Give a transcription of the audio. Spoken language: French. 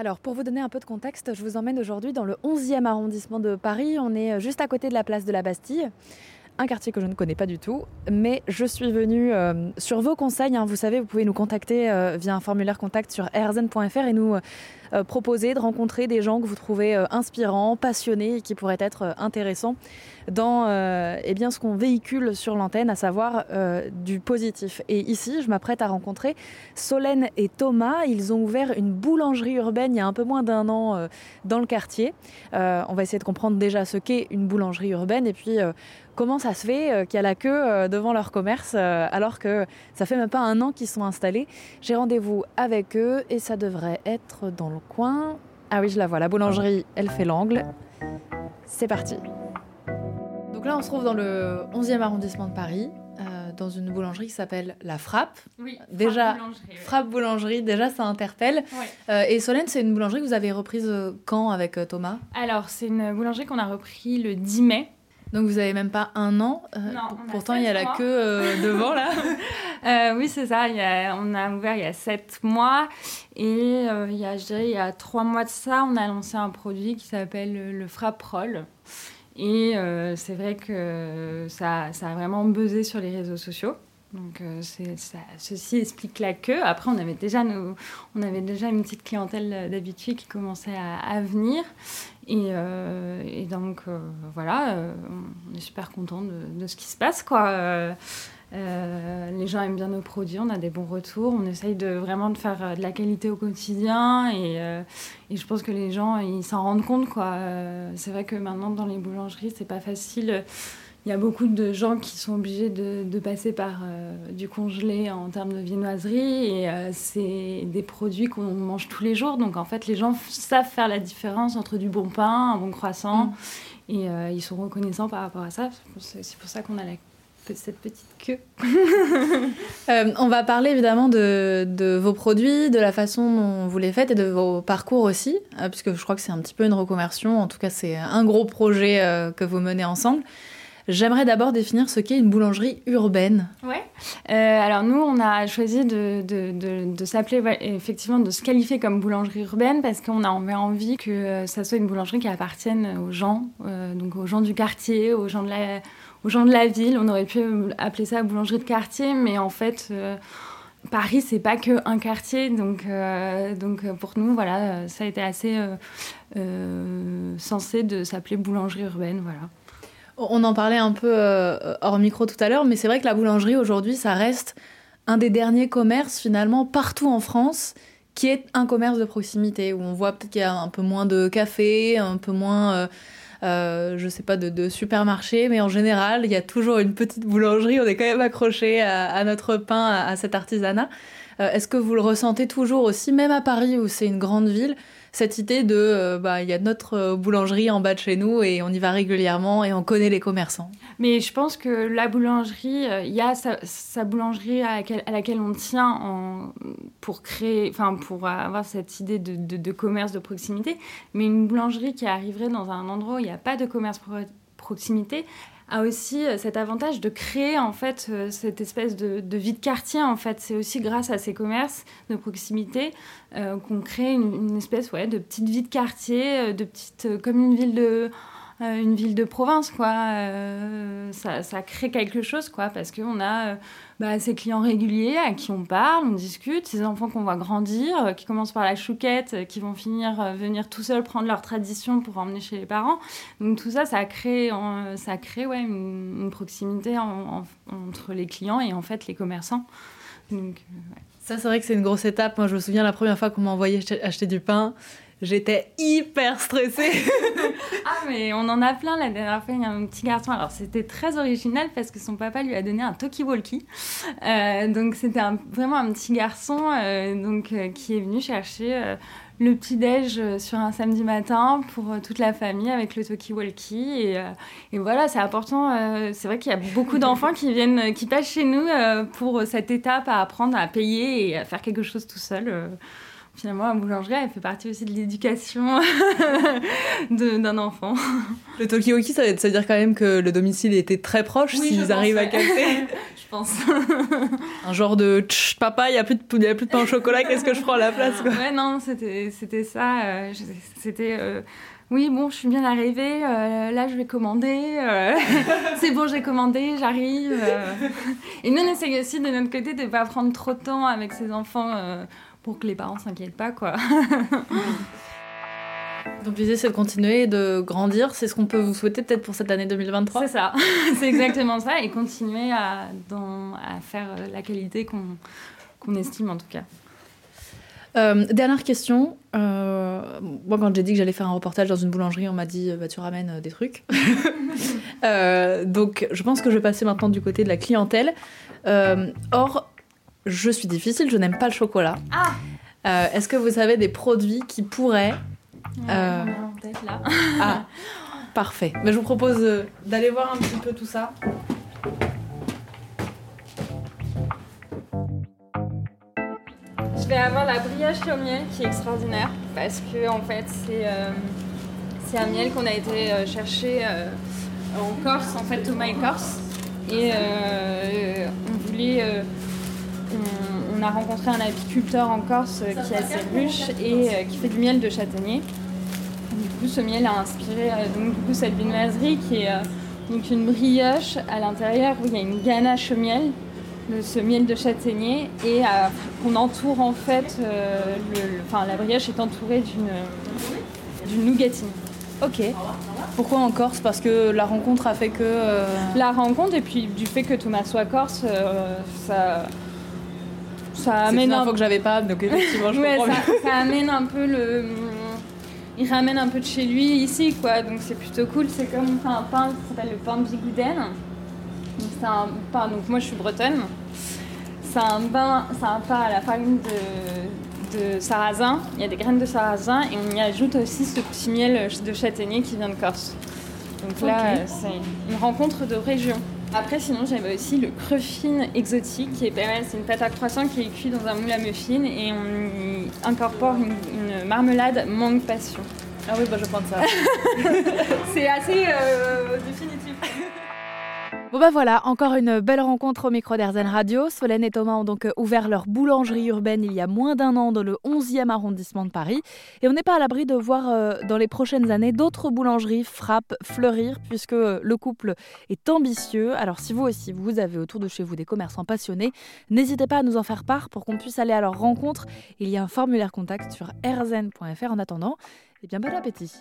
Alors, pour vous donner un peu de contexte, je vous emmène aujourd'hui dans le 11e arrondissement de Paris. On est euh, juste à côté de la place de la Bastille un quartier que je ne connais pas du tout, mais je suis venue euh, sur vos conseils. Hein. vous savez, vous pouvez nous contacter euh, via un formulaire contact sur rzn.fr et nous euh, proposer de rencontrer des gens que vous trouvez inspirants, passionnés et qui pourraient être intéressants dans eh bien, ce qu'on véhicule sur l'antenne, à savoir du positif. Et ici, je m'apprête à rencontrer Solène et Thomas. Ils ont ouvert une boulangerie urbaine il y a un peu moins d'un an dans le quartier. on va essayer de comprendre déjà ce qu'est une boulangerie urbaine et puis comment ça se fait euh, qu'il y a la queue euh, devant leur commerce euh, alors que ça fait même pas un an qu'ils sont installés. J'ai rendez-vous avec eux et ça devrait être dans le coin. Ah oui, je la vois, la boulangerie, elle fait l'angle. C'est parti. Donc là, on se trouve dans le 11e arrondissement de Paris, dans une boulangerie qui s'appelle La Frappe. Oui, déjà, Frappe Boulangerie. Frappe Boulangerie, déjà ça interpelle. et Solène, c'est une boulangerie que vous avez reprise quand avec Thomas? Alors, c'est une boulangerie qu'on a repris le 10 mai. Donc vous avez même pas un an. Euh, pourtant, il y a la queue euh, devant là. Euh, oui, c'est ça. on a ouvert il y a sept mois. Et il, y a, il y a trois mois de ça, on a lancé un produit qui s'appelle le Frapprol. Et c'est vrai que ça, ça, a vraiment buzzé sur les réseaux sociaux. Donc ça, ceci explique la queue. Après, on avait déjà, on avait déjà une petite clientèle d'habitués qui commençait à, venir. Euh, et, donc, euh, voilà, euh, on est super content de, ce qui se passe, quoi. les gens aiment bien nos produits, on a des bons retours, on essaye de vraiment de faire de la qualité au quotidien et, et je pense que les gens ils s'en rendent compte c'est vrai que maintenant dans les boulangeries c'est pas facile il y a beaucoup de gens qui sont obligés de, passer par euh, du congelé en termes de viennoiserie et euh, c'est des produits qu'on mange tous les jours. Donc en fait, les gens savent faire la différence entre du bon pain, un bon croissant mm. et euh, ils sont reconnaissants par rapport à ça. C'est pour ça qu'on a cette petite queue. on va parler évidemment de, de, vos produits, de la façon dont vous les faites et de vos parcours aussi, puisque je crois que c'est un petit peu une reconversion. En tout cas, c'est un gros projet que vous menez ensemble. J'aimerais d'abord définir ce qu'est une boulangerie urbaine. Ouais. Euh, alors nous, on a choisi de, s'appeler, effectivement, de se qualifier comme boulangerie urbaine parce qu'on a envie que euh, ça soit une boulangerie qui appartienne aux gens, euh, donc aux gens du quartier, aux gens de la, ville. On aurait pu appeler ça boulangerie de quartier, mais en fait. Paris, c'est pas que un quartier, donc, donc pour nous, voilà, ça a été assez censé de s'appeler boulangerie urbaine, voilà. On en parlait un peu euh, hors micro tout à l'heure, mais c'est vrai que la boulangerie aujourd'hui, ça reste un des derniers commerces finalement partout en France qui est un commerce de proximité où on voit qu'il y a un peu moins de cafés, un peu moins, euh, euh, je sais pas, de, supermarchés, mais en général, il y a toujours une petite boulangerie. On est quand même accroché à, notre pain, à cet artisanat. Est-ce que vous le ressentez toujours aussi, même à Paris où c'est une grande ville cette idée de euh, bah il y a notre euh, boulangerie en bas de chez nous et on y va régulièrement et on connaît les commerçants? Mais je pense que la boulangerie, euh, il y a sa, boulangerie à laquelle, on tient en, pour créer, pour avoir cette idée de, commerce de proximité. Mais une boulangerie qui arriverait dans un endroit où il n'y a pas de commerce proximité, a aussi euh, cet avantage de créer en fait euh, cette espèce de, vie de quartier en fait. C'est aussi grâce à ces commerces de proximité euh, qu'on crée une, espèce ouais, de petite vie de quartier de petite comme une ville de une ville de province, quoi. Euh, ça, ça, crée quelque chose, quoi, parce qu'on a euh, bah, ces clients réguliers à qui on parle, on discute, ces enfants qu'on voit grandir, qui commencent par la chouquette, qui vont finir venir tout seuls prendre leur tradition pour emmener chez les parents. Donc tout ça, ça crée, ça crée ouais, une, proximité entre les clients et en fait les commerçants. Ça, c'est vrai que c'est une grosse étape. Moi, je me souviens la première fois qu'on m'a envoyé acheter du pain. J'étais hyper stressée. ah, mais on en a plein la dernière fois. Il y a un petit garçon. Alors, c'était très original parce que son papa lui a donné un talkie-walkie. Euh, donc, c'était vraiment un petit garçon euh, donc, euh, qui est venu chercher le petit-déj sur un samedi matin pour toute la famille avec le talkie-walkie. Et, et, voilà, c'est important. c'est vrai qu'il y a beaucoup d'enfants qui viennent, qui passent chez nous pour cette étape à apprendre à payer et à faire quelque chose tout seul finalement, la boulangerie, elle fait partie aussi de l'éducation d'un enfant. Le talkie-walkie, ça, veut dire quand même que le domicile était très proche s'ils arrivent à capter. je pense. Un genre de papa, il n'y a, plus de, a plus de pain au chocolat, qu'est-ce que je prends à la place quoi. Ouais, non, c'était ça. Euh, c'était. Euh, oui, bon, je suis bien arrivée, euh, là je vais commander, c'est bon, j'ai commandé, j'arrive. Et nous, on essaye aussi de notre côté de ne pas prendre trop de temps avec ses enfants pour que les parents s'inquiètent pas, quoi. Donc l'idée c'est de continuer de grandir, c'est ce qu'on peut vous souhaiter peut-être pour cette année 2023 C'est ça, c'est exactement ça, et continuer à, à faire euh, la qualité qu'on estime en tout cas. Euh, dernière question. Euh, moi, quand j'ai dit que j'allais faire un reportage dans une boulangerie, on m'a dit bah, tu ramènes des trucs. donc, je pense que je vais passer maintenant du côté de la clientèle. or, je suis difficile, je n'aime pas le chocolat. Ah Est-ce que vous avez des produits qui pourraient euh... là. ah, parfait. Mais je vous propose euh, d'aller voir un petit peu tout ça. Je vais avoir la brioche au miel qui est extraordinaire parce que en fait c'est euh, c'est un miel qu'on a été euh, chercher en Corse, en fait Thomas Corse, et on voulait on, a rencontré un apiculteur en Corse qui a ses ruches et qui fait du miel de châtaignier ce miel a inspiré euh, donc, du coup, cette viennoiserie qui est euh, donc une brioche à l'intérieur où il y a une ganache au miel, ce miel de châtaignier, et euh, qu'on entoure en fait, le, enfin, la brioche est entourée d'une nougatine. Ok. Pourquoi en Corse? Parce que la rencontre a fait que. La rencontre et puis du fait que Thomas soit corse, ça. Ça amène. Une info que j'avais pas, donc effectivement je comprends. Ça, ça amène un peu le il ramène un peu de chez lui ici, quoi. Donc c'est plutôt cool. C'est comme un pain qui s'appelle le pain bigouden. Donc c'est un pain. Donc moi je suis bretonne. C'est un pain, c'est un pain à la farine de, de sarrasin. Il y a des graines de sarrasin et on y ajoute aussi ce petit miel de châtaignier qui vient de Corse. Donc là, c'est une rencontre de région. Après, sinon, j'avais aussi le cruffin exotique qui est pas mal. C'est une pâte à croissant qui est cuite dans un moule à muffins et on y incorpore une, marmelade mangue passion. Ah oui, bah je prends ça. c'est assez euh, définitif. Bon bah voilà, encore une belle rencontre au micro d'Airzen Radio. Solène et Thomas ont donc euh, ouvert leur boulangerie urbaine il y a moins d'un an dans le 11e arrondissement de Paris. Et on n'est pas à l'abri de voir euh, dans les prochaines années d'autres boulangeries frappent, fleurir, puisque euh, le couple est ambitieux. Alors si vous aussi, vous avez autour de chez vous des commerçants passionnés, n'hésitez pas à nous en faire part pour qu'on puisse aller à leur rencontre. Il y a un formulaire contact sur rzen.fr en attendant. Et eh bien bon appétit